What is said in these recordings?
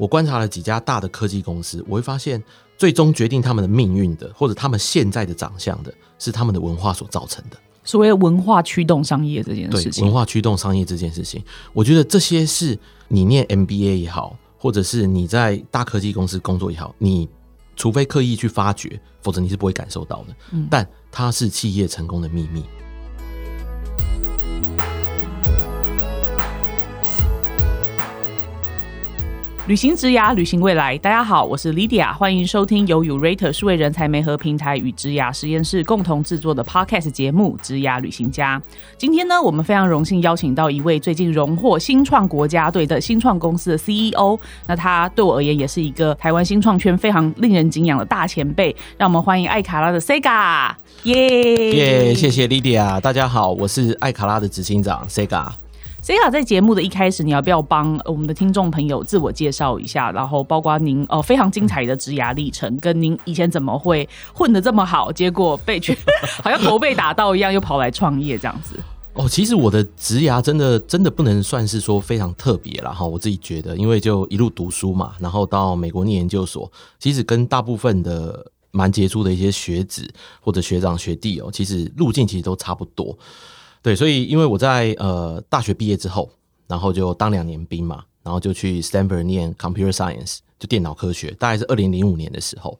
我观察了几家大的科技公司，我会发现，最终决定他们的命运的，或者他们现在的长相的，是他们的文化所造成的。所谓文化驱动商业这件事情，文化驱动商业这件事情，我觉得这些是你念 MBA 也好，或者是你在大科技公司工作也好，你除非刻意去发掘，否则你是不会感受到的。嗯，但它是企业成功的秘密。旅行职涯，旅行未来。大家好，我是 Lydia，欢迎收听由 Urate 数位人才媒合平台与职涯实验室共同制作的 Podcast 节目《职涯旅行家》。今天呢，我们非常荣幸邀请到一位最近荣获新创国家队的新创公司的 CEO。那他对我而言也是一个台湾新创圈非常令人敬仰的大前辈。让我们欢迎艾卡拉的 Sega。耶耶，谢谢 Lydia。大家好，我是艾卡拉的执行长 Sega。C 卡在节目的一开始，你要不要帮我们的听众朋友自我介绍一下？然后包括您呃非常精彩的职涯历程，跟您以前怎么会混得这么好，结果被去 好像头被打到一样，又跑来创业这样子。哦，其实我的职涯真的真的不能算是说非常特别了哈，我自己觉得，因为就一路读书嘛，然后到美国念研究所，其实跟大部分的蛮杰出的一些学子或者学长学弟哦，其实路径其实都差不多。对，所以因为我在呃大学毕业之后，然后就当两年兵嘛，然后就去 Stanford 念 Computer Science，就电脑科学，大概是二零零五年的时候。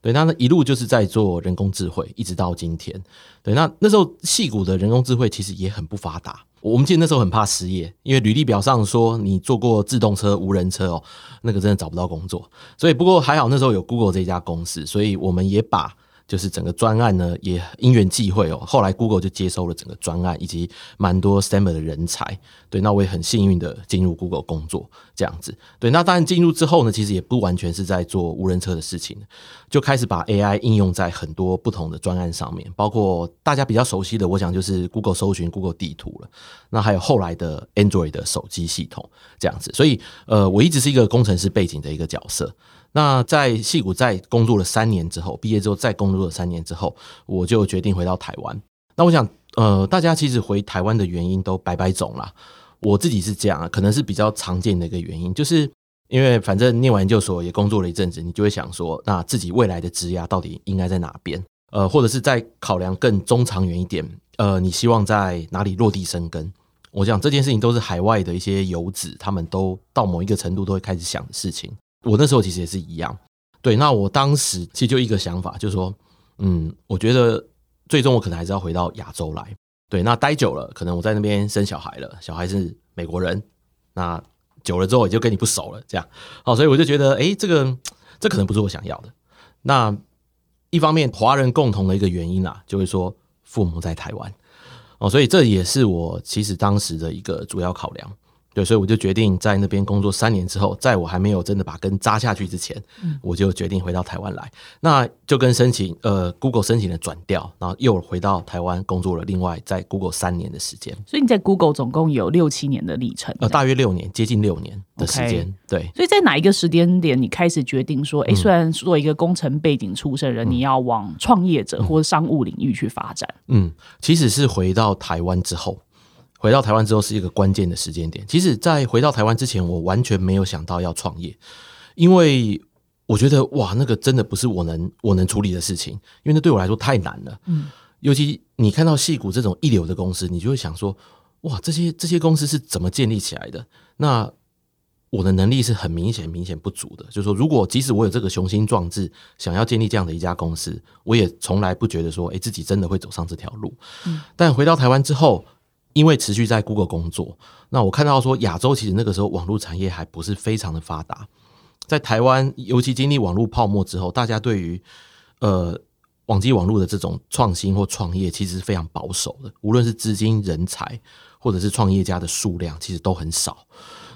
对，那一路就是在做人工智慧，一直到今天。对，那那时候戏骨的人工智慧其实也很不发达，我们记得那时候很怕失业，因为履历表上说你做过自动车、无人车哦，那个真的找不到工作。所以不过还好那时候有 Google 这家公司，所以我们也把。就是整个专案呢，也因缘际会哦。后来 Google 就接收了整个专案，以及蛮多 Stanford 的人才。对，那我也很幸运的进入 Google 工作，这样子。对，那当然进入之后呢，其实也不完全是在做无人车的事情，就开始把 AI 应用在很多不同的专案上面，包括大家比较熟悉的，我想就是 Google 搜寻、Google 地图了。那还有后来的 Android 的手机系统，这样子。所以，呃，我一直是一个工程师背景的一个角色。那在戏谷在工作了三年之后，毕业之后再工作了三年之后，我就决定回到台湾。那我想，呃，大家其实回台湾的原因都百百种啦。我自己是这样啊，可能是比较常见的一个原因，就是因为反正念完研究所也工作了一阵子，你就会想说，那自己未来的职涯到底应该在哪边？呃，或者是在考量更中长远一点，呃，你希望在哪里落地生根？我想这件事情都是海外的一些游子，他们都到某一个程度都会开始想的事情。我那时候其实也是一样，对。那我当时其实就一个想法，就是说，嗯，我觉得最终我可能还是要回到亚洲来。对，那待久了，可能我在那边生小孩了，小孩是美国人，那久了之后也就跟你不熟了，这样。好，所以我就觉得，哎，这个这可能不是我想要的。那一方面，华人共同的一个原因啊，就会说父母在台湾，哦，所以这也是我其实当时的一个主要考量。对，所以我就决定在那边工作三年之后，在我还没有真的把根扎下去之前，我就决定回到台湾来。那就跟申请呃 Google 申请的转调，然后又回到台湾工作了。另外在 Google 三年的时间，所以你在 Google 总共有六七年的历程，呃，大约六年，接近六年的时间。对，所以在哪一个时间点，你开始决定说，哎，虽然作为一个工程背景出身人，你要往创业者或者商务领域去发展？嗯，其实是回到台湾之后。回到台湾之后是一个关键的时间点。其实，在回到台湾之前，我完全没有想到要创业，因为我觉得哇，那个真的不是我能我能处理的事情，因为那对我来说太难了。嗯，尤其你看到戏骨这种一流的公司，你就会想说，哇，这些这些公司是怎么建立起来的？那我的能力是很明显明显不足的。就是说，如果即使我有这个雄心壮志，想要建立这样的一家公司，我也从来不觉得说，哎，自己真的会走上这条路。嗯，但回到台湾之后。因为持续在 Google 工作，那我看到说亚洲其实那个时候网络产业还不是非常的发达，在台湾尤其经历网络泡沫之后，大家对于呃网际网络的这种创新或创业其实是非常保守的，无论是资金、人才或者是创业家的数量，其实都很少。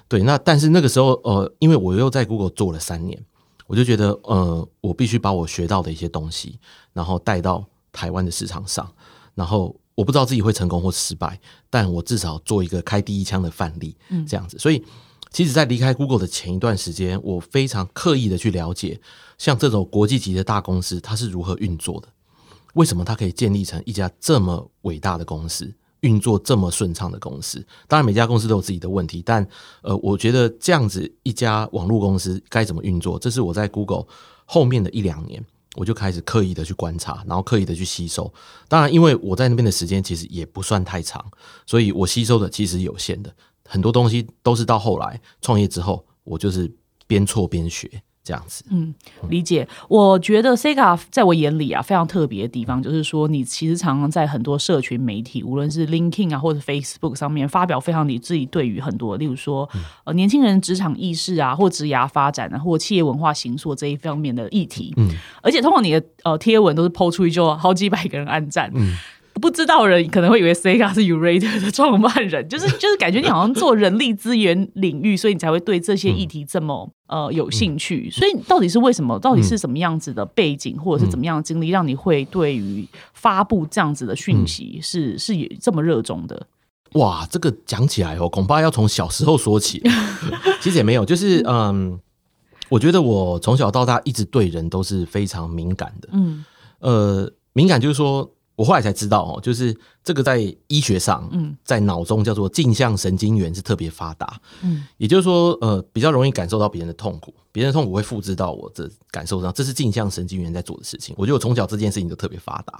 对，那但是那个时候呃，因为我又在 Google 做了三年，我就觉得呃，我必须把我学到的一些东西，然后带到台湾的市场上，然后。我不知道自己会成功或失败，但我至少做一个开第一枪的范例，嗯，这样子。所以，其实，在离开 Google 的前一段时间，我非常刻意的去了解，像这种国际级的大公司，它是如何运作的，为什么它可以建立成一家这么伟大的公司？运作这么顺畅的公司。当然，每家公司都有自己的问题，但呃，我觉得这样子一家网络公司该怎么运作，这是我在 Google 后面的一两年，我就开始刻意的去观察，然后刻意的去吸收。当然，因为我在那边的时间其实也不算太长，所以我吸收的其实有限的，很多东西都是到后来创业之后，我就是边错边学。这样子，嗯，理解。我觉得 Sega 在我眼里啊，非常特别的地方，就是说你其实常常在很多社群媒体，无论是 LinkedIn 啊或者 Facebook 上面发表非常你自己对于很多，例如说呃年轻人职场意识啊，或职涯发展啊，或企业文化形塑这一方面的议题。嗯，而且通过你的呃贴文都是抛出去就好几百个人按赞。嗯。不知道人可能会以为 Sega 是 Urate 的创办人，就是就是感觉你好像做人力资源领域，所以你才会对这些议题这么呃有兴趣。所以 到底是为什么？到底是什么样子的背景，或者是怎么样的经历，让你会对于发布这样子的讯息是是这么热衷的？哇，这个讲起来哦，恐怕要从小时候说起。其实也没有，就是嗯，我觉得我从小到大一直对人都是非常敏感的。嗯，呃，敏感就是说。我后来才知道哦，就是这个在医学上，嗯，在脑中叫做镜像神经元是特别发达，嗯，也就是说，呃，比较容易感受到别人的痛苦，别人的痛苦会复制到我这感受上，这是镜像神经元在做的事情。我觉得我从小这件事情就特别发达，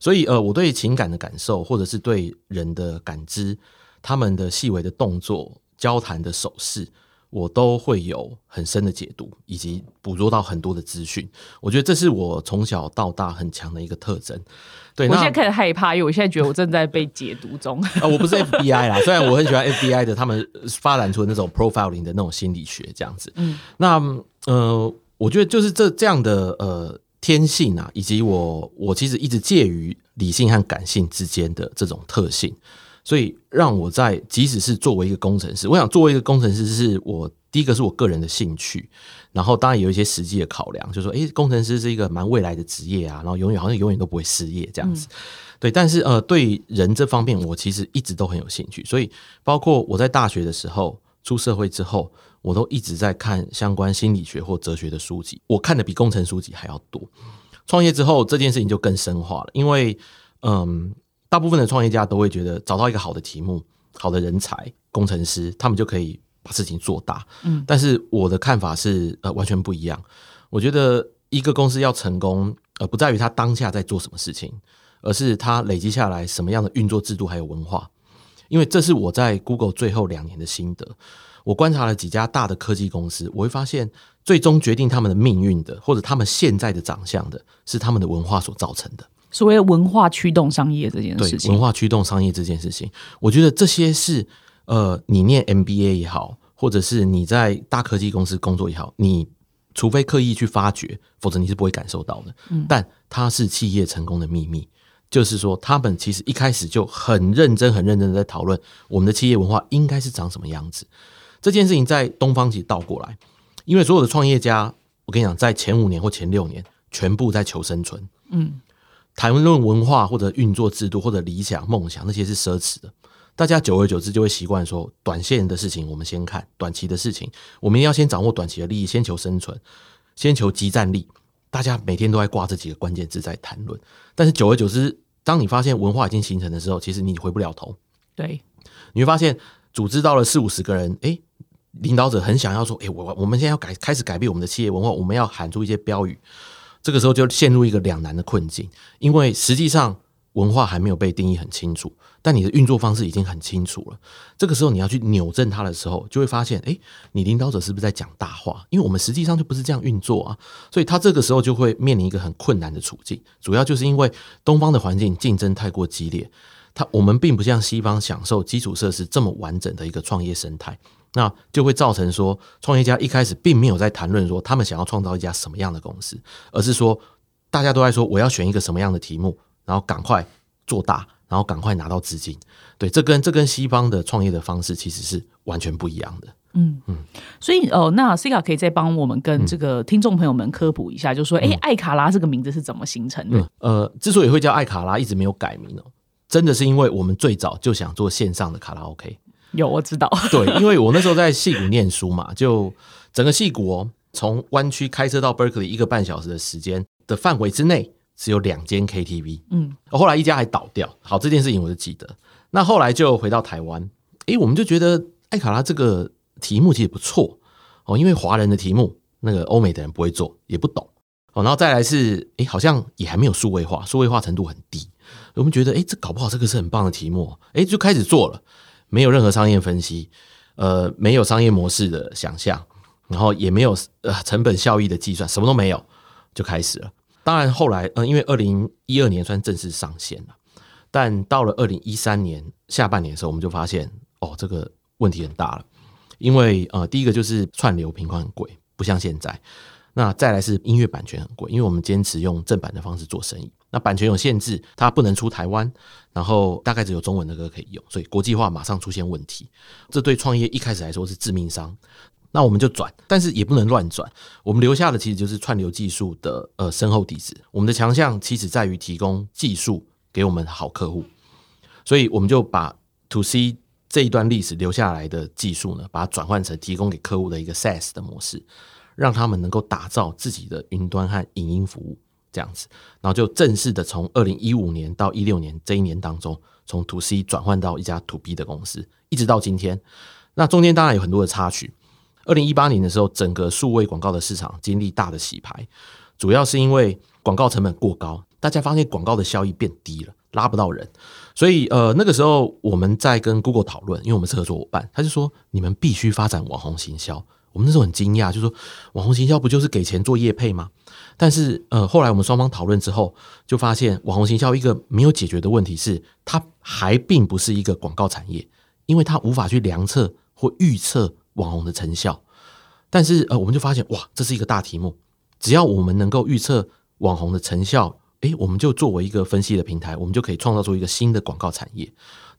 所以呃，我对情感的感受，或者是对人的感知，他们的细微的动作、交谈的手势。我都会有很深的解读，以及捕捉到很多的资讯。我觉得这是我从小到大很强的一个特征。对，我现在开始害怕，因为我现在觉得我正在被解读中。啊，我不是 FBI 啦，虽然我很喜欢 FBI 的，他们发展出那种 profiling 的那种心理学这样子。嗯，那呃，我觉得就是这这样的呃天性啊，以及我我其实一直介于理性和感性之间的这种特性。所以让我在，即使是作为一个工程师，我想作为一个工程师，是我第一个是我个人的兴趣，然后当然有一些实际的考量，就说，诶，工程师是一个蛮未来的职业啊，然后永远好像永远都不会失业这样子，对。但是呃，对人这方面，我其实一直都很有兴趣，所以包括我在大学的时候，出社会之后，我都一直在看相关心理学或哲学的书籍，我看的比工程书籍还要多。创业之后，这件事情就更深化了，因为嗯。大部分的创业家都会觉得找到一个好的题目、好的人才、工程师，他们就可以把事情做大。嗯，但是我的看法是呃完全不一样。我觉得一个公司要成功，呃，不在于他当下在做什么事情，而是他累积下来什么样的运作制度还有文化。因为这是我在 Google 最后两年的心得。我观察了几家大的科技公司，我会发现，最终决定他们的命运的，或者他们现在的长相的，是他们的文化所造成的。所谓文化驱动商业这件事情，文化驱动商业这件事情，我觉得这些是呃，你念 MBA 也好，或者是你在大科技公司工作也好，你除非刻意去发掘，否则你是不会感受到的。嗯，但它是企业成功的秘密，就是说他们其实一开始就很认真、很认真的在讨论我们的企业文化应该是长什么样子。这件事情在东方其实倒过来，因为所有的创业家，我跟你讲，在前五年或前六年，全部在求生存。嗯。谈论文化或者运作制度或者理想梦想，那些是奢侈的。大家久而久之就会习惯说，短线的事情我们先看，短期的事情我们要先掌握短期的利益，先求生存，先求即战力。大家每天都在挂这几个关键字在谈论，但是久而久之，当你发现文化已经形成的时候，其实你回不了头。对，你会发现组织到了四五十个人，哎，领导者很想要说，哎，我我们现在要改开始改变我们的企业文化，我们要喊出一些标语。这个时候就陷入一个两难的困境，因为实际上文化还没有被定义很清楚，但你的运作方式已经很清楚了。这个时候你要去扭正它的时候，就会发现，哎，你领导者是不是在讲大话？因为我们实际上就不是这样运作啊，所以他这个时候就会面临一个很困难的处境。主要就是因为东方的环境竞争太过激烈，他我们并不像西方享受基础设施这么完整的一个创业生态。那就会造成说，创业家一开始并没有在谈论说他们想要创造一家什么样的公司，而是说大家都在说我要选一个什么样的题目，然后赶快做大，然后赶快拿到资金。对，这跟这跟西方的创业的方式其实是完全不一样的。嗯嗯，所以哦，那 C 卡可以再帮我们跟这个听众朋友们科普一下，就说，哎，艾卡拉这个名字是怎么形成的？呃，之所以会叫艾卡拉，一直没有改名哦，真的是因为我们最早就想做线上的卡拉 OK。有我知道，对，因为我那时候在戏谷念书嘛，就整个戏谷哦，从湾区开车到 Berkeley 一个半小时的时间的范围之内，只有两间 KTV，嗯，后来一家还倒掉，好这件事情我就记得。那后来就回到台湾，诶，我们就觉得艾卡拉这个题目其实不错哦，因为华人的题目，那个欧美的人不会做，也不懂哦。然后再来是，诶，好像也还没有数位化，数位化程度很低。我们觉得，诶，这搞不好这个是很棒的题目，诶，就开始做了，没有任何商业分析，呃，没有商业模式的想象，然后也没有呃成本效益的计算，什么都没有，就开始了。当然后来，呃，因为二零一二年算正式上线了。但到了二零一三年下半年的时候，我们就发现哦，这个问题很大了。因为呃，第一个就是串流频宽很贵，不像现在。那再来是音乐版权很贵，因为我们坚持用正版的方式做生意。那版权有限制，它不能出台湾，然后大概只有中文的歌可以用，所以国际化马上出现问题。这对创业一开始来说是致命伤。那我们就转，但是也不能乱转。我们留下的其实就是串流技术的呃深厚底子。我们的强项其实在于提供技术。给我们好客户，所以我们就把 To C 这一段历史留下来的技术呢，把它转换成提供给客户的一个 SaaS 的模式，让他们能够打造自己的云端和影音服务这样子，然后就正式的从二零一五年到一六年这一年当中，从 To C 转换到一家 To B 的公司，一直到今天。那中间当然有很多的插曲。二零一八年的时候，整个数位广告的市场经历大的洗牌，主要是因为广告成本过高。大家发现广告的效益变低了，拉不到人，所以呃那个时候我们在跟 Google 讨论，因为我们是合作伙伴，他就说你们必须发展网红行销。我们那时候很惊讶，就说网红行销不就是给钱做业配吗？但是呃后来我们双方讨论之后，就发现网红行销一个没有解决的问题是，它还并不是一个广告产业，因为它无法去量测或预测网红的成效。但是呃我们就发现哇，这是一个大题目，只要我们能够预测网红的成效。诶，我们就作为一个分析的平台，我们就可以创造出一个新的广告产业。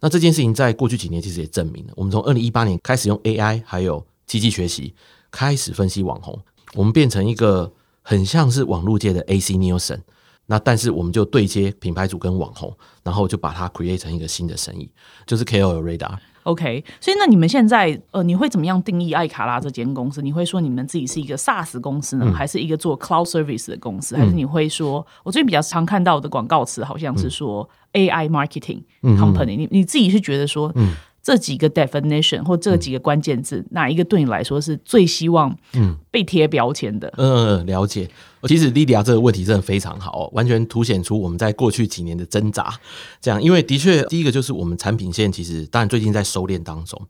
那这件事情在过去几年其实也证明了，我们从二零一八年开始用 AI 还有机器学习开始分析网红，我们变成一个很像是网络界的 AC Nielsen。那但是我们就对接品牌主跟网红，然后就把它 create 成一个新的生意，就是 KOL Radar。OK，所以那你们现在呃，你会怎么样定义艾卡拉这间公司？你会说你们自己是一个 SaaS 公司呢，还是一个做 Cloud Service 的公司？还是你会说，我最近比较常看到的广告词好像是说 AI Marketing Company？你你自己是觉得说？这几个 definition 或这几个关键字，哪一个对你来说是最希望嗯被贴标签的？嗯，了解。其实莉迪亚这个问题真的非常好，完全凸显出我们在过去几年的挣扎。这样，因为的确，第一个就是我们产品线其实当然最近在收敛当中，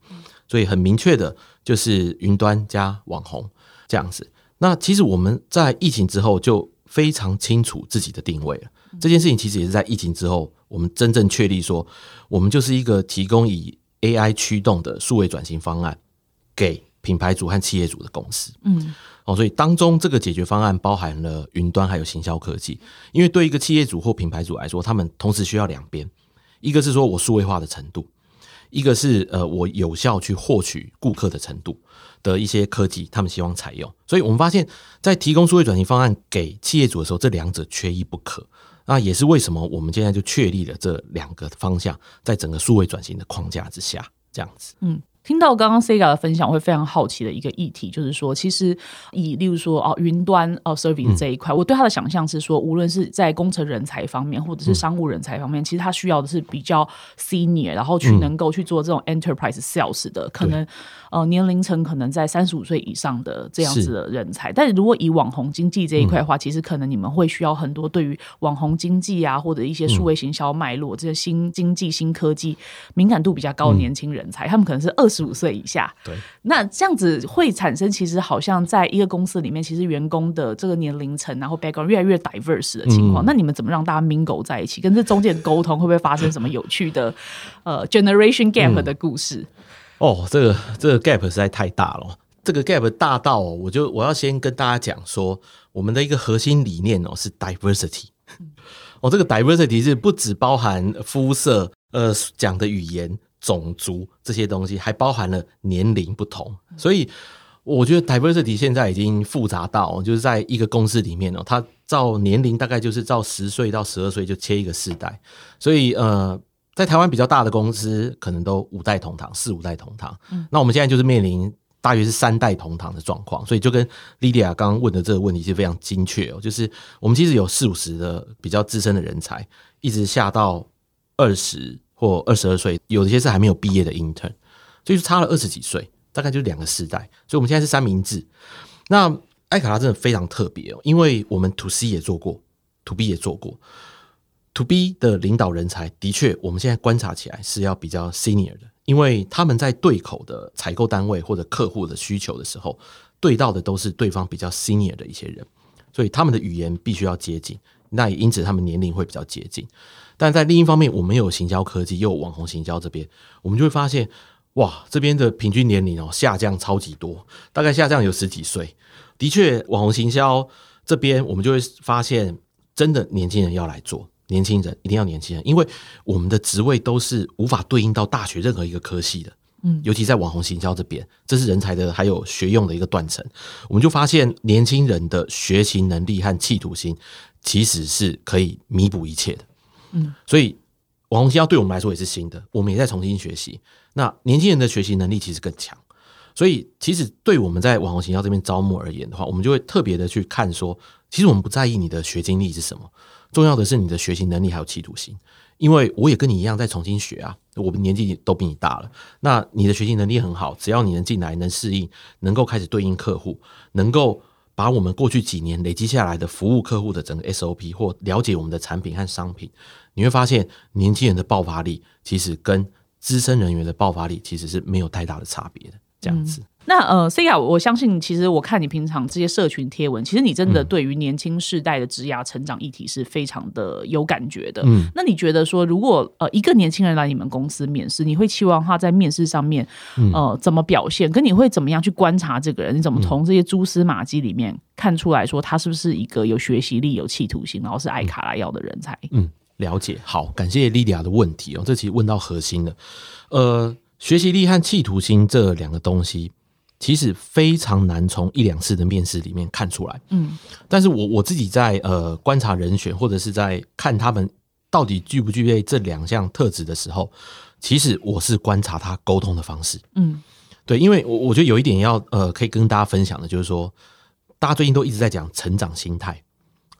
所以很明确的就是云端加网红这样子。那其实我们在疫情之后就非常清楚自己的定位了。这件事情其实也是在疫情之后，我们真正确立说，我们就是一个提供以 AI 驱动的数位转型方案，给品牌主和企业主的公司，嗯，哦，所以当中这个解决方案包含了云端还有行销科技。因为对一个企业主或品牌主来说，他们同时需要两边，一个是说我数位化的程度，一个是呃我有效去获取顾客的程度的一些科技，他们希望采用。所以我们发现，在提供数位转型方案给企业主的时候，这两者缺一不可。那也是为什么我们现在就确立了这两个方向，在整个数位转型的框架之下，这样子。嗯。听到刚刚 Sega 的分享，我会非常好奇的一个议题，就是说，其实以例如说哦，云端哦，service 这一块，我对他的想象是说，无论是在工程人才方面，或者是商务人才方面，其实他需要的是比较 senior，然后去能够去做这种 enterprise sales 的，可能呃年龄层可能在三十五岁以上的这样子的人才。但是如果以网红经济这一块的话，其实可能你们会需要很多对于网红经济啊，或者一些数位行销脉络这些新经济、新科技敏感度比较高的年轻人才，他们可能是二十。十五岁以下，对，那这样子会产生，其实好像在一个公司里面，其实员工的这个年龄层，然后 background 越来越 diverse 的情况，那你们怎么让大家 mingle 在一起？跟这中间沟通，会不会发生什么有趣的呃 generation gap 的故事？哦，这个这个 gap 实在太大了，这个 gap 大到我就我要先跟大家讲说，我们的一个核心理念哦是 diversity，哦，这个 diversity 是不只包含肤色，呃，讲的语言。种族这些东西还包含了年龄不同，所以我觉得 diversity 现在已经复杂到，就是在一个公司里面哦，它照年龄大概就是照十岁到十二岁就切一个世代，所以呃，在台湾比较大的公司可能都五代同堂、四五代同堂，那我们现在就是面临大约是三代同堂的状况，所以就跟 Lydia 刚刚问的这个问题是非常精确哦，就是我们其实有四五十的比较资深的人才，一直下到二十。或二十二岁，有一些是还没有毕业的 intern，所以就差了二十几岁，大概就是两个世代。所以我们现在是三明治。那艾卡拉真的非常特别哦，因为我们 to C 也做过，to B 也做过，to B 的领导人才的确，我们现在观察起来是要比较 senior 的，因为他们在对口的采购单位或者客户的需求的时候，对到的都是对方比较 senior 的一些人，所以他们的语言必须要接近，那也因此他们年龄会比较接近。但在另一方面，我们有行销科技，又有网红行销这边，我们就会发现，哇，这边的平均年龄哦下降超级多，大概下降有十几岁。的确，网红行销这边，我们就会发现，真的年轻人要来做，年轻人一定要年轻人，因为我们的职位都是无法对应到大学任何一个科系的，嗯，尤其在网红行销这边，这是人才的还有学用的一个断层，我们就发现年轻人的学习能力和企图心，其实是可以弥补一切的，嗯，所以网红行销对我们来说也是新的，我们也在重新学习，那年轻人的学习能力其实更强。所以，其实对我们在网红行销这边招募而言的话，我们就会特别的去看说，其实我们不在意你的学经历是什么，重要的是你的学习能力还有企图心。因为我也跟你一样在重新学啊，我们年纪都比你大了，那你的学习能力很好，只要你能进来、能适应、能够开始对应客户，能够把我们过去几年累积下来的服务客户的整个 SOP 或了解我们的产品和商品，你会发现年轻人的爆发力其实跟资深人员的爆发力其实是没有太大的差别的。这样子，那呃，C 亚，我相信其实我看你平常这些社群贴文，其实你真的对于年轻世代的职涯成长议题是非常的有感觉的。嗯，那你觉得说，如果呃一个年轻人来你们公司面试，你会期望他在面试上面呃怎么表现？跟你会怎么样去观察这个人？你怎么从这些蛛丝马迹里面看出来说他是不是一个有学习力、有企图心，然后是爱卡拉要的人才？嗯，了解。好，感谢莉迪亚的问题哦，这其实问到核心了。呃。学习力和企图心这两个东西，其实非常难从一两次的面试里面看出来。嗯，但是我我自己在呃观察人选，或者是在看他们到底具不具备这两项特质的时候，其实我是观察他沟通的方式。嗯，对，因为我我觉得有一点要呃可以跟大家分享的，就是说，大家最近都一直在讲成长心态，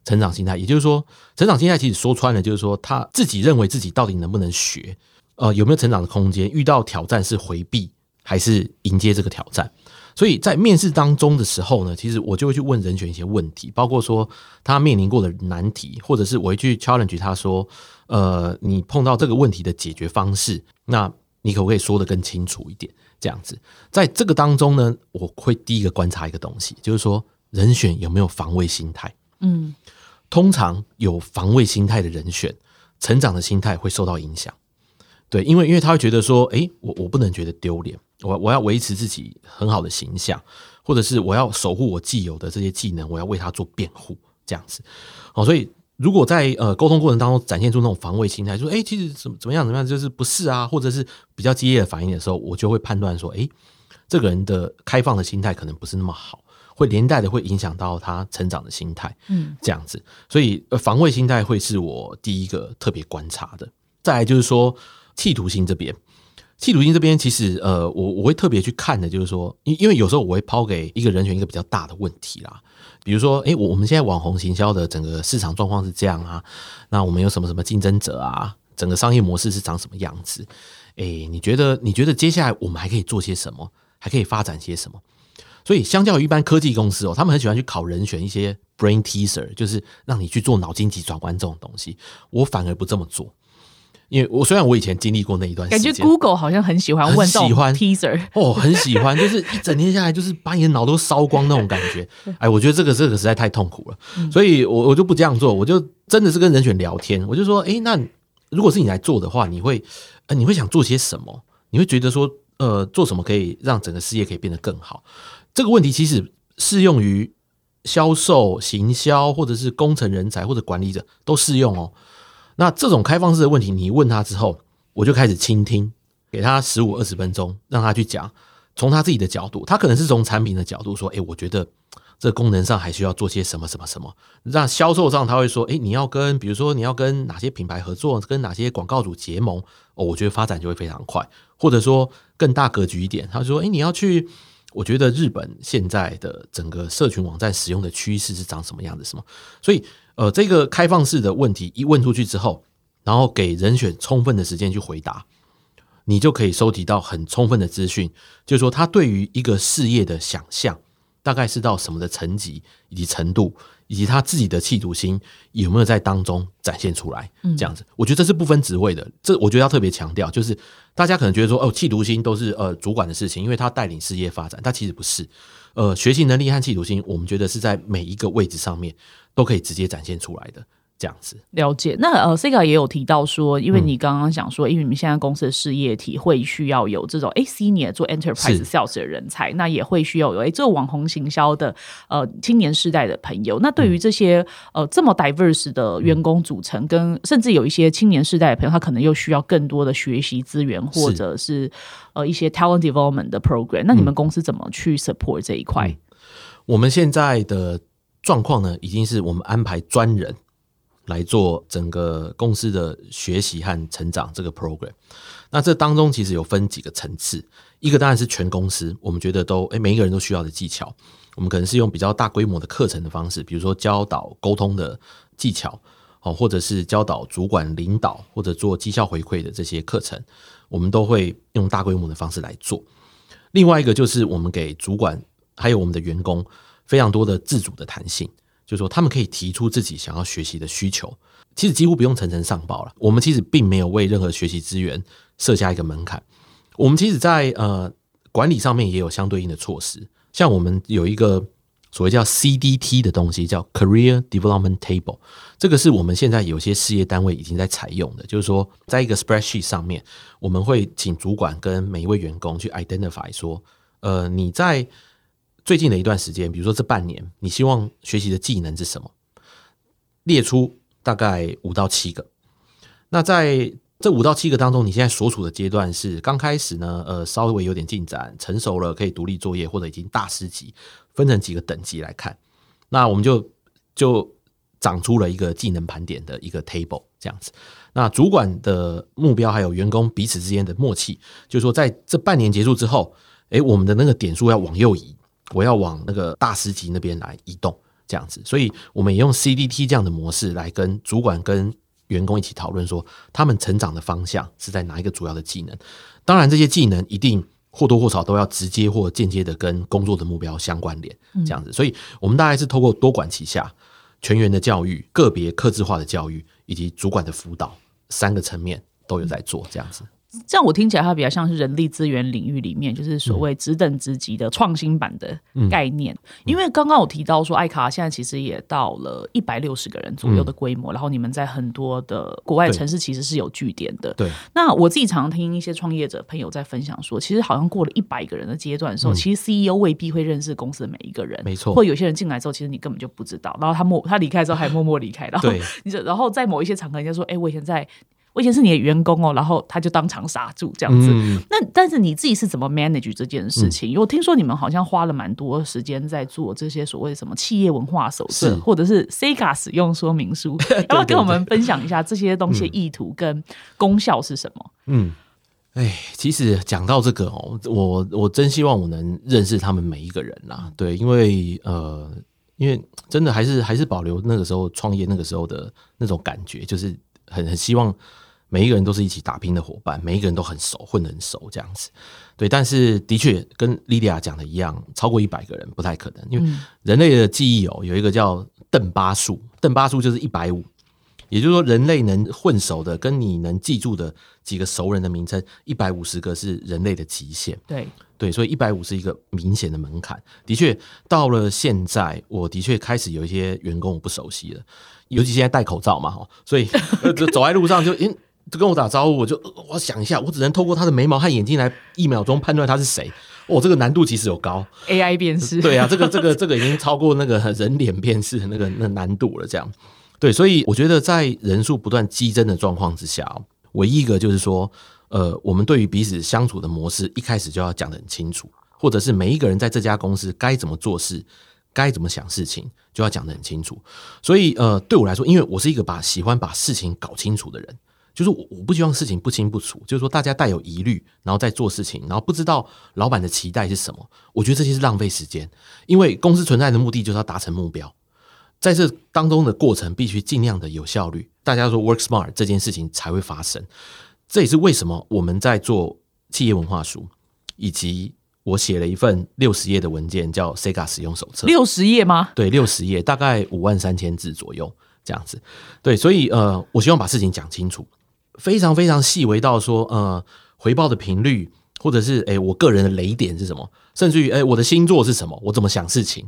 成长心态，也就是说，成长心态其实说穿了，就是说他自己认为自己到底能不能学。呃，有没有成长的空间？遇到挑战是回避还是迎接这个挑战？所以在面试当中的时候呢，其实我就会去问人选一些问题，包括说他面临过的难题，或者是我会去 challenge 他说，呃，你碰到这个问题的解决方式，那你可不可以说的更清楚一点？这样子，在这个当中呢，我会第一个观察一个东西，就是说人选有没有防卫心态？嗯，通常有防卫心态的人选，成长的心态会受到影响。对，因为因为他会觉得说，哎，我我不能觉得丢脸，我我要维持自己很好的形象，或者是我要守护我既有的这些技能，我要为他做辩护，这样子。好，所以如果在呃沟通过程当中展现出那种防卫心态，说，哎，其实怎么怎么样怎么样，就是不是啊，或者是比较激烈的反应的时候，我就会判断说，哎，这个人的开放的心态可能不是那么好，会连带的会影响到他成长的心态，嗯，这样子。所以防卫心态会是我第一个特别观察的。再来就是说。企图心这边，企图心这边其实呃，我我会特别去看的，就是说，因因为有时候我会抛给一个人选一个比较大的问题啦，比如说，哎，我我们现在网红行销的整个市场状况是这样啊，那我们有什么什么竞争者啊，整个商业模式是长什么样子？哎，你觉得你觉得接下来我们还可以做些什么？还可以发展些什么？所以相较于一般科技公司哦，他们很喜欢去考人选一些 brain teaser，就是让你去做脑筋急转弯这种东西，我反而不这么做。因为我虽然我以前经历过那一段时间，感觉 Google 好像很喜欢问喜欢 teaser 哦，很喜欢，就是一整天下来就是把你的脑都烧光那种感觉。哎，我觉得这个这个实在太痛苦了，所以我我就不这样做，我就真的是跟人选聊天，我就说，哎，那如果是你来做的话，你会呃你会想做些什么？你会觉得说，呃，做什么可以让整个事业可以变得更好？这个问题其实适用于销售、行销，或者是工程人才或者管理者都适用哦。那这种开放式的问题，你问他之后，我就开始倾听，给他十五二十分钟，让他去讲，从他自己的角度，他可能是从产品的角度说，哎，我觉得这功能上还需要做些什么什么什么。那销售上他会说，哎，你要跟，比如说你要跟哪些品牌合作，跟哪些广告主结盟，哦，我觉得发展就会非常快。或者说更大格局一点，他说，哎，你要去，我觉得日本现在的整个社群网站使用的趋势是长什么样子，什么，所以。呃，这个开放式的问题一问出去之后，然后给人选充分的时间去回答，你就可以收集到很充分的资讯，就是说他对于一个事业的想象大概是到什么的层级以及程度，以及他自己的企图心有没有在当中展现出来，这样子，我觉得这是不分职位的，这我觉得要特别强调，就是大家可能觉得说哦，企图心都是呃主管的事情，因为他带领事业发展，但其实不是。呃，学习能力和企图心，我们觉得是在每一个位置上面都可以直接展现出来的。这样子了解，那呃，Sega 也有提到说，因为你刚刚讲说，因为你们现在公司的事业体会需要有这种哎，senior 做 enterprise sales 的人才，那也会需要有哎，做网红行销的呃青年世代的朋友。那对于这些呃这么 diverse 的员工组成，跟甚至有一些青年世代的朋友，他可能又需要更多的学习资源，或者是呃一些 talent development 的 program。那你们公司怎么去 support 这一块？我们现在的状况呢，已经是我们安排专人。来做整个公司的学习和成长这个 program，那这当中其实有分几个层次，一个当然是全公司，我们觉得都诶每一个人都需要的技巧，我们可能是用比较大规模的课程的方式，比如说教导沟通的技巧，哦，或者是教导主管领导或者做绩效回馈的这些课程，我们都会用大规模的方式来做。另外一个就是我们给主管还有我们的员工非常多的自主的弹性。就是说，他们可以提出自己想要学习的需求，其实几乎不用层层上报了。我们其实并没有为任何学习资源设下一个门槛。我们其实，在呃管理上面也有相对应的措施，像我们有一个所谓叫 CDT 的东西，叫 Career Development Table。这个是我们现在有些事业单位已经在采用的。就是说，在一个 Spreadsheet 上面，我们会请主管跟每一位员工去 identify 说，呃，你在最近的一段时间，比如说这半年，你希望学习的技能是什么？列出大概五到七个。那在这五到七个当中，你现在所处的阶段是刚开始呢？呃，稍微有点进展，成熟了，可以独立作业，或者已经大师级，分成几个等级来看。那我们就就长出了一个技能盘点的一个 table 这样子。那主管的目标还有员工彼此之间的默契，就是说在这半年结束之后，诶，我们的那个点数要往右移。我要往那个大师级那边来移动，这样子，所以我们也用 CDT 这样的模式来跟主管跟员工一起讨论，说他们成长的方向是在哪一个主要的技能。当然，这些技能一定或多或少都要直接或间接的跟工作的目标相关联，这样子。所以我们大概是透过多管齐下、全员的教育、个别克制化的教育以及主管的辅导三个层面都有在做，这样子。这样我听起来，它比较像是人力资源领域里面，就是所谓职等职级的创新版的概念。因为刚刚我提到说，爱卡现在其实也到了一百六十个人左右的规模，然后你们在很多的国外城市其实是有据点的。对。那我自己常常听一些创业者朋友在分享说，其实好像过了一百个人的阶段的时候，其实 CEO 未必会认识公司的每一个人，没错。或有些人进来之后，其实你根本就不知道。然后他默他离开之后还默默离开，然后你然后在某一些场合，人家说：“哎，我以前在。”我以前是你的员工哦，然后他就当场傻住这样子。那但是你自己是怎么 manage 这件事情？我听说你们好像花了蛮多时间在做这些所谓什么企业文化手册，或者是 Sega 使用说明书，要不要跟我们分享一下这些东西意图跟功效是什么？嗯，哎，其实讲到这个哦，我我真希望我能认识他们每一个人啦。对，因为呃，因为真的还是还是保留那个时候创业那个时候的那种感觉，就是很很希望。每一个人都是一起打拼的伙伴，每一个人都很熟，混得很熟这样子。对，但是的确跟莉莉亚讲的一样，超过一百个人不太可能，因为人类的记忆哦有一个叫邓巴数，邓巴数就是一百五，也就是说人类能混熟的，跟你能记住的几个熟人的名称，一百五十个是人类的极限。对对，所以一百五是一个明显的门槛。的确，到了现在，我的确开始有一些员工我不熟悉了，尤其现在戴口罩嘛，哈，所以 就走在路上就因。就跟我打招呼，我就我想一下，我只能透过他的眉毛和眼睛来一秒钟判断他是谁。哦，这个难度其实有高，AI 辨识。对啊，这个这个 这个已经超过那个人脸辨识的那个那难度了。这样，对，所以我觉得在人数不断激增的状况之下，唯一一个就是说，呃，我们对于彼此相处的模式一开始就要讲得很清楚，或者是每一个人在这家公司该怎么做事，该怎么想事情，就要讲得很清楚。所以，呃，对我来说，因为我是一个把喜欢把事情搞清楚的人。就是我我不希望事情不清不楚，就是说大家带有疑虑，然后再做事情，然后不知道老板的期待是什么。我觉得这些是浪费时间，因为公司存在的目的就是要达成目标。在这当中的过程必须尽量的有效率，大家说 work smart 这件事情才会发生。这也是为什么我们在做企业文化书，以及我写了一份六十页的文件，叫 Sega 使用手册。六十页吗？对，六十页，大概五万三千字左右这样子。对，所以呃，我希望把事情讲清楚，非常非常细微到说，呃，回报的频率，或者是诶，我个人的雷点是什么，甚至于诶，我的星座是什么，我怎么想事情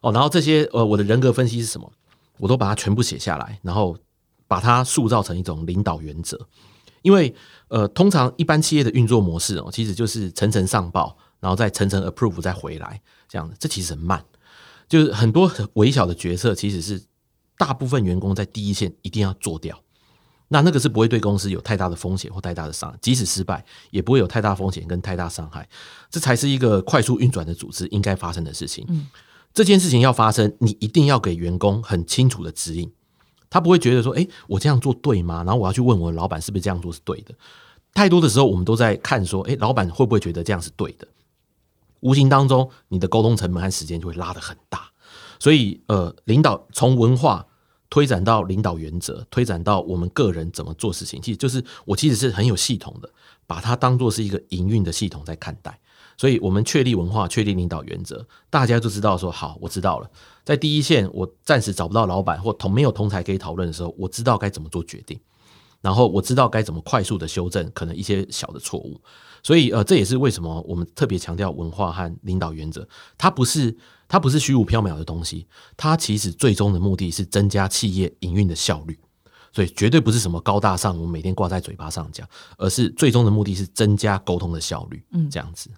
哦，然后这些呃，我的人格分析是什么，我都把它全部写下来，然后把它塑造成一种领导原则。因为呃，通常一般企业的运作模式哦，其实就是层层上报，然后再层层 approve 再回来这样的，这其实很慢。就是很多很微小的决策，其实是大部分员工在第一线一定要做掉。那那个是不会对公司有太大的风险或太大的伤，即使失败也不会有太大风险跟太大伤害。这才是一个快速运转的组织应该发生的事情。嗯，这件事情要发生，你一定要给员工很清楚的指引。他不会觉得说，哎，我这样做对吗？然后我要去问我的老板是不是这样做是对的。太多的时候，我们都在看说，哎，老板会不会觉得这样是对的？无形当中，你的沟通成本和时间就会拉得很大。所以，呃，领导从文化推展到领导原则，推展到我们个人怎么做事情，其实就是我其实是很有系统的，把它当做是一个营运的系统在看待。所以我们确立文化，确立领导原则，大家就知道说好，我知道了。在第一线，我暂时找不到老板或同没有同才可以讨论的时候，我知道该怎么做决定，然后我知道该怎么快速的修正可能一些小的错误。所以呃，这也是为什么我们特别强调文化和领导原则。它不是它不是虚无缥缈的东西，它其实最终的目的是增加企业营运的效率。所以绝对不是什么高大上，我们每天挂在嘴巴上讲，而是最终的目的是增加沟通的效率。嗯，这样子。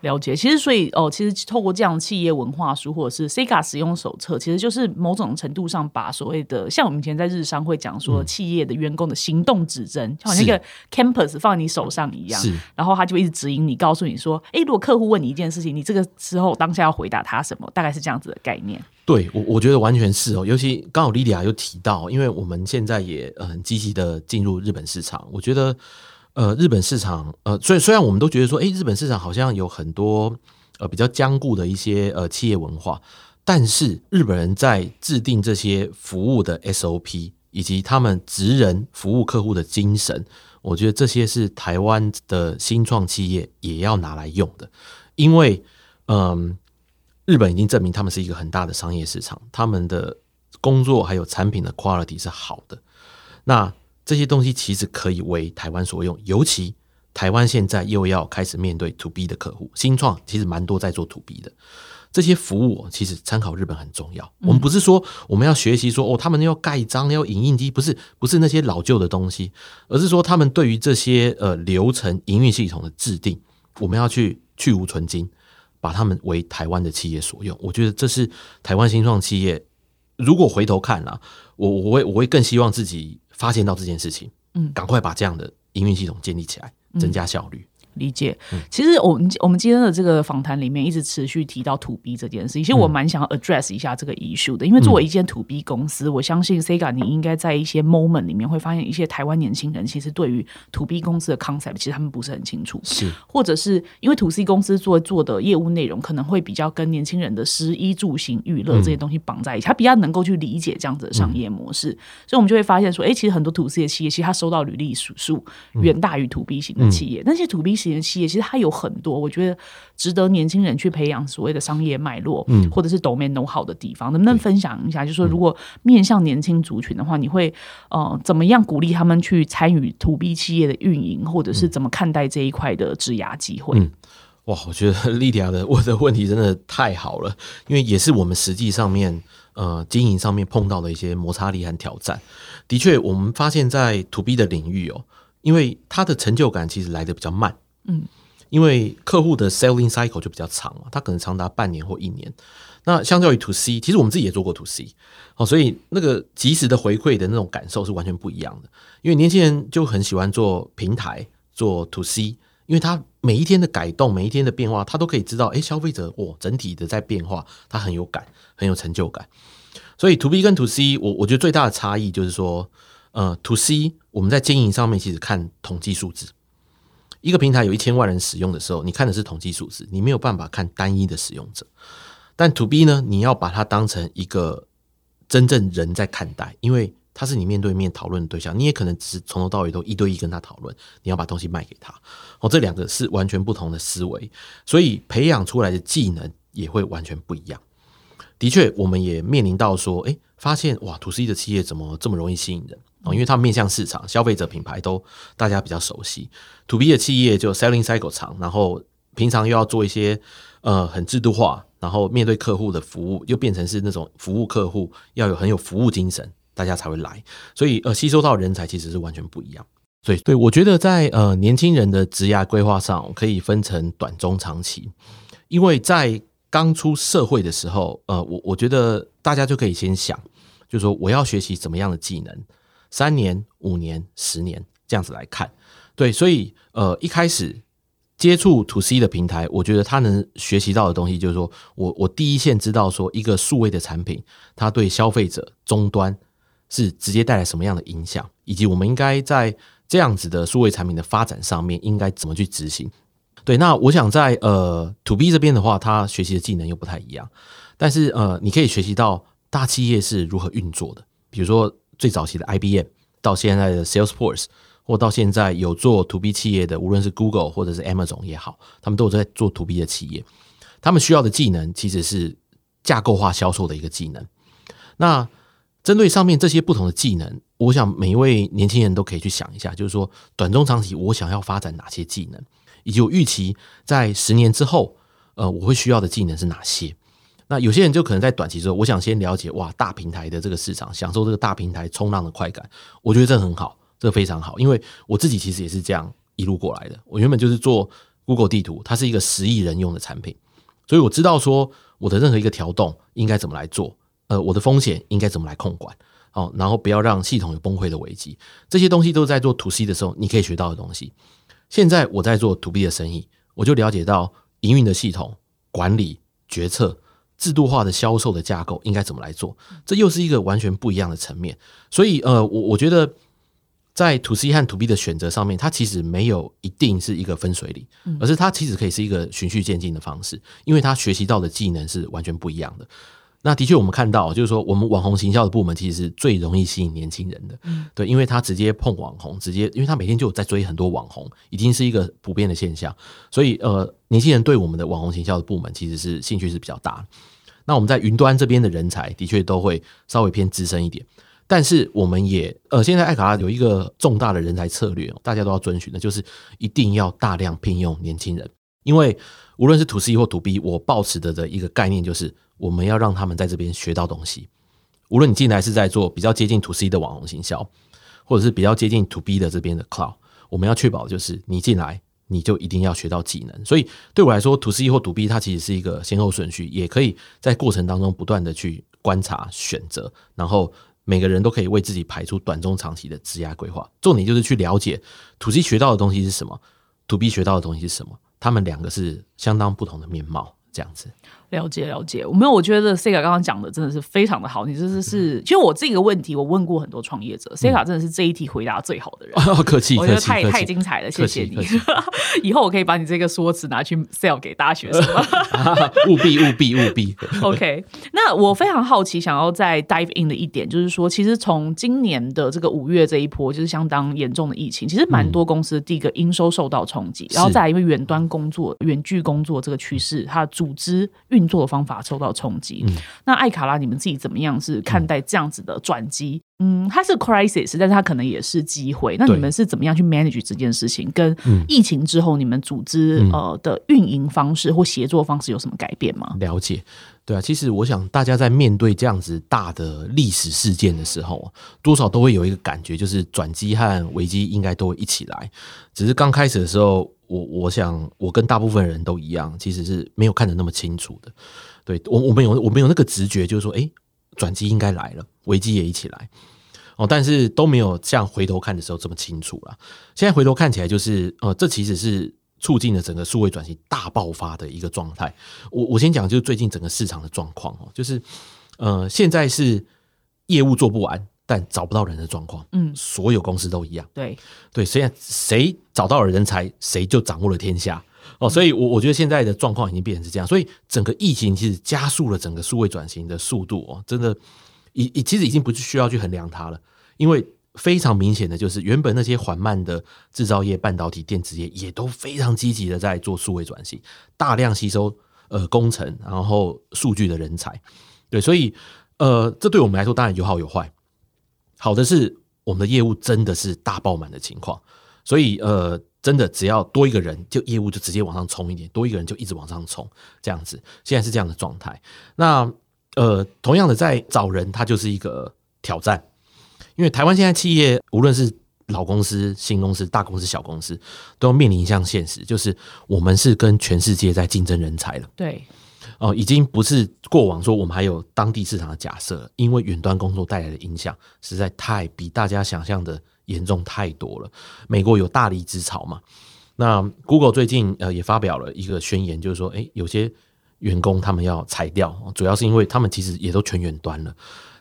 了解，其实所以哦，其实透过这样企业文化书或者是 Sega 使用手册，其实就是某种程度上把所谓的像我们以前在日商会讲说企业的员工的行动指针，就好像一个 campus 放在你手上一样，是，然后他就一直指引你，告诉你说，哎，如果客户问你一件事情，你这个时候当下要回答他什么，大概是这样子的概念。对，我我觉得完全是哦，尤其刚好莉莉亚又提到，因为我们现在也很积极的进入日本市场，我觉得。呃，日本市场，呃，虽虽然我们都觉得说，哎，日本市场好像有很多呃比较坚固的一些呃企业文化，但是日本人在制定这些服务的 SOP 以及他们职人服务客户的精神，我觉得这些是台湾的新创企业也要拿来用的，因为嗯，日本已经证明他们是一个很大的商业市场，他们的工作还有产品的 quality 是好的，那。这些东西其实可以为台湾所用，尤其台湾现在又要开始面对 To B 的客户，新创其实蛮多在做 To B 的这些服务，其实参考日本很重要。我们不是说我们要学习说哦，他们要盖章要影印机，不是不是那些老旧的东西，而是说他们对于这些呃流程营运系统的制定，我们要去去无存精，把他们为台湾的企业所用。我觉得这是台湾新创企业，如果回头看啊，我我会我会更希望自己。发现到这件事情，嗯，赶快把这样的营运系统建立起来，增加效率。理解，其实我们我们今天的这个访谈里面一直持续提到 To B 这件事，其实我蛮想要 address 一下这个 issue 的，因为作为一间 To B 公司，我相信 Sega 你应该在一些 moment 里面会发现一些台湾年轻人其实对于 To B 公司的 concept 其实他们不是很清楚，是。或者是因为 To C 公司做做的业务内容可能会比较跟年轻人的食衣住行娱乐这些东西绑在一起，他比较能够去理解这样子的商业模式，所以我们就会发现说，哎，其实很多 To C 的企业其实他收到履历数数远大于 To B 型的企业，那些 To B 型的企业其实它有。很多，我觉得值得年轻人去培养所谓的商业脉络，嗯，或者是 domain know 好的地方，能不能分享一下？就是说，如果面向年轻族群的话，你会呃怎么样鼓励他们去参与 to B 企业的运营，或者是怎么看待这一块的质押机会？嗯，哇，我觉得 莉迪亚的问的问题真的太好了，因为也是我们实际上面呃经营上面碰到的一些摩擦力和挑战。的确，我们发现，在 to B 的领域哦，因为它的成就感其实来的比较慢，嗯。因为客户的 selling cycle 就比较长嘛，它可能长达半年或一年。那相较于 to C，其实我们自己也做过 to C，哦，所以那个及时的回馈的那种感受是完全不一样的。因为年轻人就很喜欢做平台做 to C，因为他每一天的改动、每一天的变化，他都可以知道，哎，消费者哦，整体的在变化，他很有感，很有成就感。所以 to B 跟 to C，我我觉得最大的差异就是说，呃，to C 我们在经营上面其实看统计数字。一个平台有一千万人使用的时候，你看的是统计数字，你没有办法看单一的使用者。但 To B 呢，你要把它当成一个真正人在看待，因为他是你面对面讨论的对象，你也可能只是从头到尾都一对一跟他讨论，你要把东西卖给他。哦，这两个是完全不同的思维，所以培养出来的技能也会完全不一样。的确，我们也面临到说，哎，发现哇，to C 的企业怎么这么容易吸引人？哦，因为它面向市场，消费者品牌都大家比较熟悉。to B 的企业就 selling cycle 长，然后平常又要做一些呃很制度化，然后面对客户的服务又变成是那种服务客户要有很有服务精神，大家才会来。所以呃，吸收到人才其实是完全不一样。所以对我觉得在呃年轻人的职涯规划上，可以分成短、中、长期。因为在刚出社会的时候，呃，我我觉得大家就可以先想，就是说我要学习怎么样的技能。三年、五年、十年这样子来看，对，所以呃，一开始接触 to C 的平台，我觉得他能学习到的东西，就是说我我第一线知道说一个数位的产品，它对消费者终端是直接带来什么样的影响，以及我们应该在这样子的数位产品的发展上面应该怎么去执行。对，那我想在呃 to B 这边的话，他学习的技能又不太一样，但是呃，你可以学习到大企业是如何运作的，比如说。最早期的 IBM 到现在的 Salesforce，或到现在有做 To B 企业的，无论是 Google 或者是 Amazon 也好，他们都有在做 To B 的企业。他们需要的技能其实是架构化销售的一个技能。那针对上面这些不同的技能，我想每一位年轻人都可以去想一下，就是说短中长期我想要发展哪些技能，以及我预期在十年之后，呃，我会需要的技能是哪些。那有些人就可能在短期之后，我想先了解哇大平台的这个市场，享受这个大平台冲浪的快感。我觉得这很好，这非常好，因为我自己其实也是这样一路过来的。我原本就是做 Google 地图，它是一个十亿人用的产品，所以我知道说我的任何一个调动应该怎么来做，呃，我的风险应该怎么来控管，哦，然后不要让系统有崩溃的危机。这些东西都是在做 To C 的时候你可以学到的东西。现在我在做 To B 的生意，我就了解到营运的系统管理决策。制度化的销售的架构应该怎么来做？这又是一个完全不一样的层面。所以，呃，我我觉得在 To C 和 To B 的选择上面，它其实没有一定是一个分水岭，而是它其实可以是一个循序渐进的方式，因为它学习到的技能是完全不一样的。那的确，我们看到就是说，我们网红行销的部门其实是最容易吸引年轻人的，对，因为他直接碰网红，直接，因为他每天就有在追很多网红，已经是一个普遍的现象。所以，呃，年轻人对我们的网红行销的部门其实是兴趣是比较大。那我们在云端这边的人才的确都会稍微偏资深一点，但是我们也，呃，现在艾卡拉有一个重大的人才策略，大家都要遵循的，就是一定要大量聘用年轻人，因为无论是 to C 或 to B，我抱持的的一个概念就是。我们要让他们在这边学到东西。无论你进来是在做比较接近 to C 的网红行销，或者是比较接近 to B 的这边的 cloud，我们要确保就是你进来你就一定要学到技能。所以对我来说，to C 或 to B 它其实是一个先后顺序，也可以在过程当中不断的去观察选择，然后每个人都可以为自己排出短中长期的职业规划。重点就是去了解 to C 学到的东西是什么，to B 学到的东西是什么，他们两个是相当不同的面貌，这样子。了解了解，我没有，我觉得 C 卡刚刚讲的真的是非常的好。你这是是，其实我这个问题我问过很多创业者，C 卡真的是这一题回答最好的人。客气，我觉得太太精彩了，谢谢你。以后我可以把你这个说辞拿去 sell 给大学生。务必务必务必。OK，那我非常好奇，想要再 dive in 的一点就是说，其实从今年的这个五月这一波，就是相当严重的疫情，其实蛮多公司第一个营收受到冲击，然后再因为远端工作、远距工作这个趋势，它的组织。运作的方法受到冲击，那艾卡拉，你们自己怎么样是看待这样子的转机？嗯，它是 crisis，但是它可能也是机会。那你们是怎么样去 manage 这件事情？跟疫情之后，你们组织呃的运营方式或协作方式有什么改变吗？了解，对啊，其实我想大家在面对这样子大的历史事件的时候，多少都会有一个感觉，就是转机和危机应该都会一起来。只是刚开始的时候。我我想，我跟大部分人都一样，其实是没有看得那么清楚的。对我，我们有我们有那个直觉，就是说，哎，转机应该来了，危机也一起来哦。但是都没有像回头看的时候这么清楚了。现在回头看起来，就是呃，这其实是促进了整个数位转型大爆发的一个状态。我我先讲，就是最近整个市场的状况哦，就是呃，现在是业务做不完。但找不到人的状况，嗯，所有公司都一样，对对，现在谁找到了人才，谁就掌握了天下哦。所以，我我觉得现在的状况已经变成是这样。所以，整个疫情其实加速了整个数位转型的速度哦，真的。已已其实已经不是需要去衡量它了，因为非常明显的就是，原本那些缓慢的制造业、半导体、电子业也都非常积极的在做数位转型，大量吸收呃工程然后数据的人才。对，所以呃，这对我们来说当然有好有坏。好的是我们的业务真的是大爆满的情况，所以呃，真的只要多一个人，就业务就直接往上冲一点，多一个人就一直往上冲，这样子。现在是这样的状态。那呃，同样的在找人，它就是一个挑战，因为台湾现在企业无论是老公司、新公司、大公司、小公司，都要面临一项现实，就是我们是跟全世界在竞争人才了。对。哦，已经不是过往说我们还有当地市场的假设，因为远端工作带来的影响实在太比大家想象的严重太多了。美国有大离职潮嘛？那 Google 最近呃也发表了一个宣言，就是说，哎，有些员工他们要裁掉，主要是因为他们其实也都全远端了，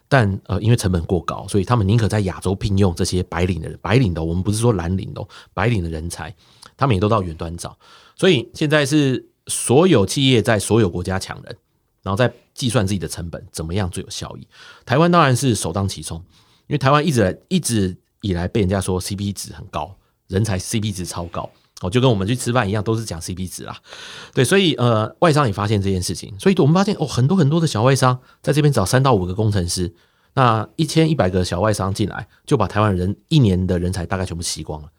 但呃因为成本过高，所以他们宁可在亚洲聘用这些白领的人，白领的，我们不是说蓝领的，白领的人才，他们也都到远端找，所以现在是。所有企业在所有国家抢人，然后再计算自己的成本，怎么样最有效益？台湾当然是首当其冲，因为台湾一直一直以来被人家说 CP 值很高，人才 CP 值超高，哦，就跟我们去吃饭一样，都是讲 CP 值啦。对，所以呃，外商也发现这件事情，所以我们发现哦，很多很多的小外商在这边找三到五个工程师，那一千一百个小外商进来，就把台湾人一年的人才大概全部吸光了。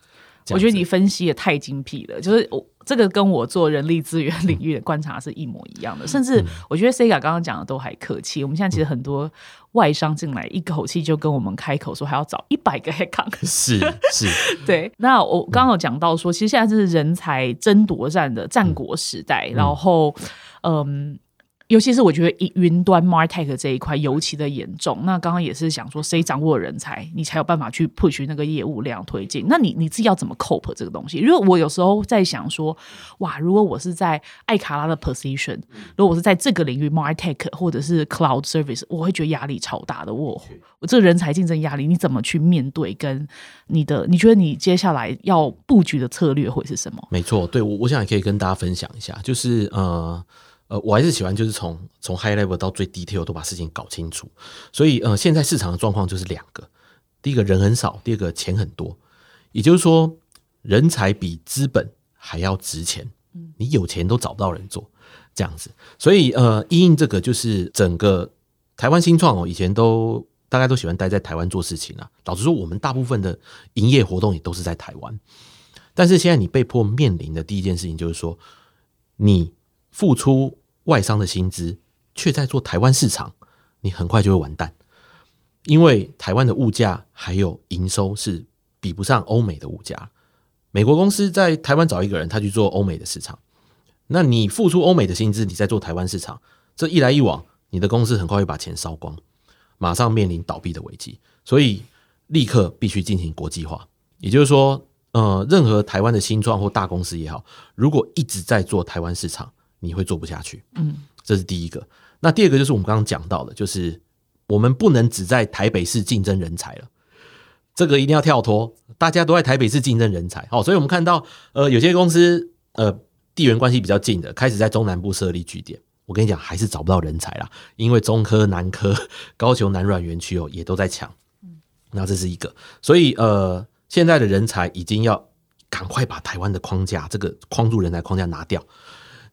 我觉得你分析也太精辟了，就是我。这个跟我做人力资源领域的观察是一模一样的，甚至我觉得 Sega 刚刚讲的都还客气。我们现在其实很多外商进来，一口气就跟我们开口说还要找一百个 count，是 是，对。那我刚刚有讲到说，其实现在这是人才争夺战的战国时代，然后嗯。尤其是我觉得云端 Martech 这一块尤其的严重。那刚刚也是想说，谁掌握人才，你才有办法去 push 那个业务量推进。那你你自己要怎么 cope 这个东西？因为我有时候在想说，哇，如果我是在艾卡拉的 position，如果我是在这个领域 Martech 或者是 Cloud Service，我会觉得压力超大的。我我这个人才竞争压力，你怎么去面对？跟你的你觉得你接下来要布局的策略会是什么？没错，对我我想也可以跟大家分享一下，就是呃。呃，我还是喜欢就是从从 high level 到最 detail 都把事情搞清楚。所以呃，现在市场的状况就是两个：第一个人很少，第二个钱很多。也就是说，人才比资本还要值钱。你有钱都找不到人做这样子。所以呃，因应这个就是整个台湾新创哦，以前都大家都喜欢待在台湾做事情啊。老实说，我们大部分的营业活动也都是在台湾。但是现在你被迫面临的第一件事情就是说，你。付出外商的薪资，却在做台湾市场，你很快就会完蛋，因为台湾的物价还有营收是比不上欧美的物价。美国公司在台湾找一个人，他去做欧美的市场，那你付出欧美的薪资，你在做台湾市场，这一来一往，你的公司很快会把钱烧光，马上面临倒闭的危机，所以立刻必须进行国际化。也就是说，呃，任何台湾的新创或大公司也好，如果一直在做台湾市场，你会做不下去，嗯，这是第一个。那第二个就是我们刚刚讲到的，就是我们不能只在台北市竞争人才了，这个一定要跳脱。大家都在台北市竞争人才，好，所以我们看到，呃，有些公司，呃，地缘关系比较近的，开始在中南部设立据点。我跟你讲，还是找不到人才啦，因为中科、南科、高雄南软园区哦，也都在抢。嗯，那这是一个，所以呃，现在的人才已经要赶快把台湾的框架，这个框住人才框架拿掉。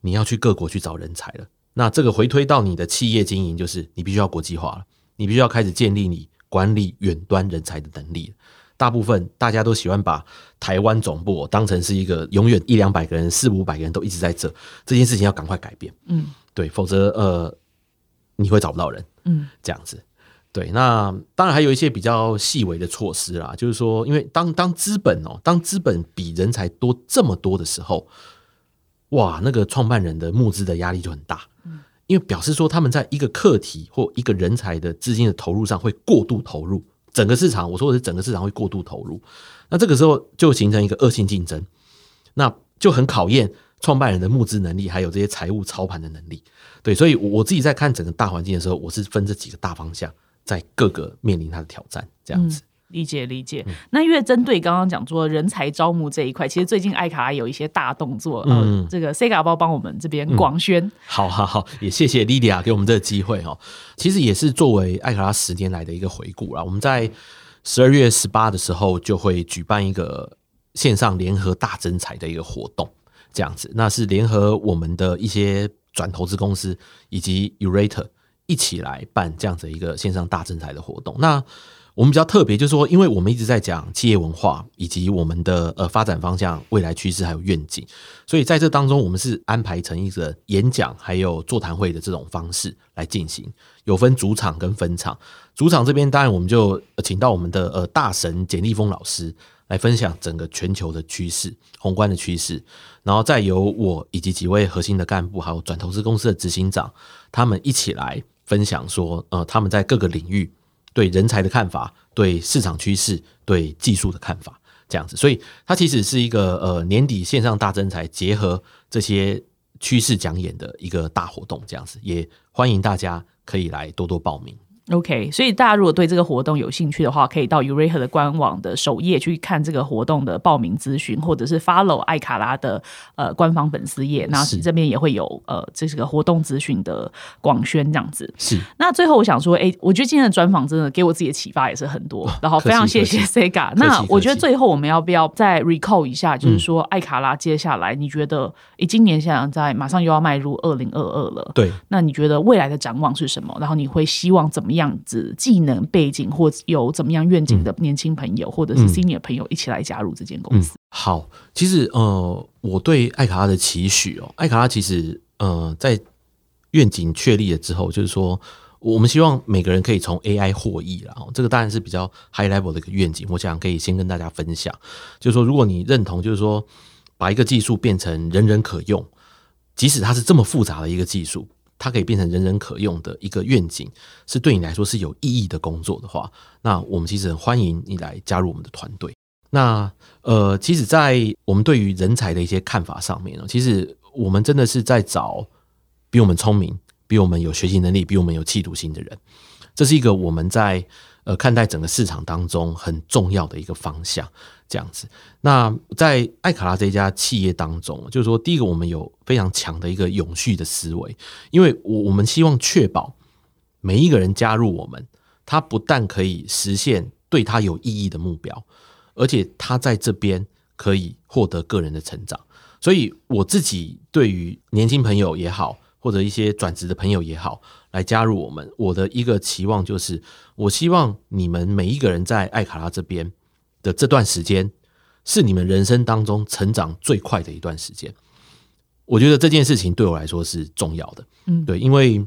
你要去各国去找人才了，那这个回推到你的企业经营，就是你必须要国际化了，你必须要开始建立你管理远端人才的能力。大部分大家都喜欢把台湾总部当成是一个永远一两百个人、四五百个人都一直在这，这件事情要赶快改变。嗯，对，否则呃你会找不到人。嗯，这样子。对，那当然还有一些比较细微的措施啦，就是说，因为当当资本哦，当资本比人才多这么多的时候。哇，那个创办人的募资的压力就很大，嗯，因为表示说他们在一个课题或一个人才的资金的投入上会过度投入，整个市场我说的是整个市场会过度投入，那这个时候就形成一个恶性竞争，那就很考验创办人的募资能力，还有这些财务操盘的能力。对，所以我自己在看整个大环境的时候，我是分这几个大方向，在各个面临它的挑战这样子。理解理解。那因为针对刚刚讲说人才招募这一块，其实最近爱卡拉有一些大动作，嗯，这个 Sega 包帮我们这边广宣。好好好，也谢谢 Lidia 给我们这个机会哦。其实也是作为爱卡拉十年来的一个回顾啦。我们在十二月十八的时候就会举办一个线上联合大征才的一个活动，这样子，那是联合我们的一些转投资公司以及 Urator 一起来办这样子一个线上大征才的活动。那我们比较特别，就是说，因为我们一直在讲企业文化以及我们的呃发展方向、未来趋势还有愿景，所以在这当中，我们是安排成一个演讲还有座谈会的这种方式来进行，有分主场跟分场。主场这边当然我们就请到我们的呃大神简立峰老师来分享整个全球的趋势、宏观的趋势，然后再由我以及几位核心的干部还有转投资公司的执行长，他们一起来分享说，呃，他们在各个领域。对人才的看法，对市场趋势，对技术的看法，这样子，所以它其实是一个呃年底线上大增才结合这些趋势讲演的一个大活动，这样子，也欢迎大家可以来多多报名。OK，所以大家如果对这个活动有兴趣的话，可以到 Uraha 的官网的首页去看这个活动的报名资讯，或者是 follow 艾卡拉的呃官方粉丝页，那这边也会有呃这是个活动资讯的广宣这样子。是。那最后我想说，哎，我觉得今天的专访真的给我自己的启发也是很多，然后非常谢谢 Sega。那我觉得最后我们要不要再 recall 一下，就是说艾卡拉接下来你觉得，哎，今年现在在马上又要迈入二零二二了，对，那你觉得未来的展望是什么？然后你会希望怎么？样子技能背景或有怎么样愿景的年轻朋友，或者是 senior 朋友一起来加入这间公司。好，其实呃，我对艾卡拉的期许哦，艾卡拉其实呃，在愿景确立了之后，就是说我们希望每个人可以从 AI 获益了。这个当然是比较 high level 的一个愿景，我想可以先跟大家分享。就是说，如果你认同，就是说把一个技术变成人人可用，即使它是这么复杂的一个技术。它可以变成人人可用的一个愿景，是对你来说是有意义的工作的话，那我们其实很欢迎你来加入我们的团队。那呃，其实，在我们对于人才的一些看法上面呢，其实我们真的是在找比我们聪明、比我们有学习能力、比我们有企图心的人。这是一个我们在呃看待整个市场当中很重要的一个方向。这样子，那在艾卡拉这家企业当中，就是说，第一个，我们有非常强的一个永续的思维，因为我我们希望确保每一个人加入我们，他不但可以实现对他有意义的目标，而且他在这边可以获得个人的成长。所以，我自己对于年轻朋友也好，或者一些转职的朋友也好，来加入我们，我的一个期望就是，我希望你们每一个人在艾卡拉这边。的这段时间是你们人生当中成长最快的一段时间，我觉得这件事情对我来说是重要的。嗯，对，因为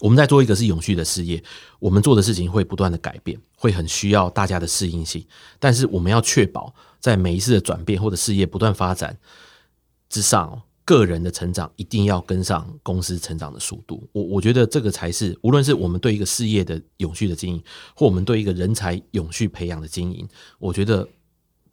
我们在做一个是永续的事业，我们做的事情会不断的改变，会很需要大家的适应性。但是我们要确保在每一次的转变或者事业不断发展之上。个人的成长一定要跟上公司成长的速度，我我觉得这个才是无论是我们对一个事业的永续的经营，或我们对一个人才永续培养的经营，我觉得。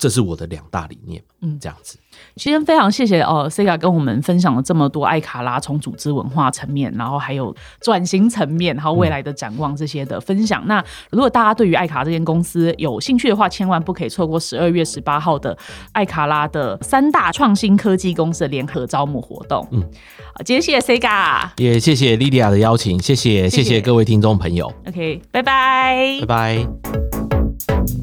这是我的两大理念，嗯，这样子。今天非常谢谢哦，Sega 跟我们分享了这么多艾卡拉从组织文化层面，然后还有转型层面，然后未来的展望这些的分享。那如果大家对于艾卡拉这间公司有兴趣的话，千万不可以错过十二月十八号的艾卡拉的三大创新科技公司的联合招募活动。嗯，今天谢谢 Sega，也谢谢莉莉亚的邀请，谢谢谢谢各位听众朋友。OK，拜拜，拜拜。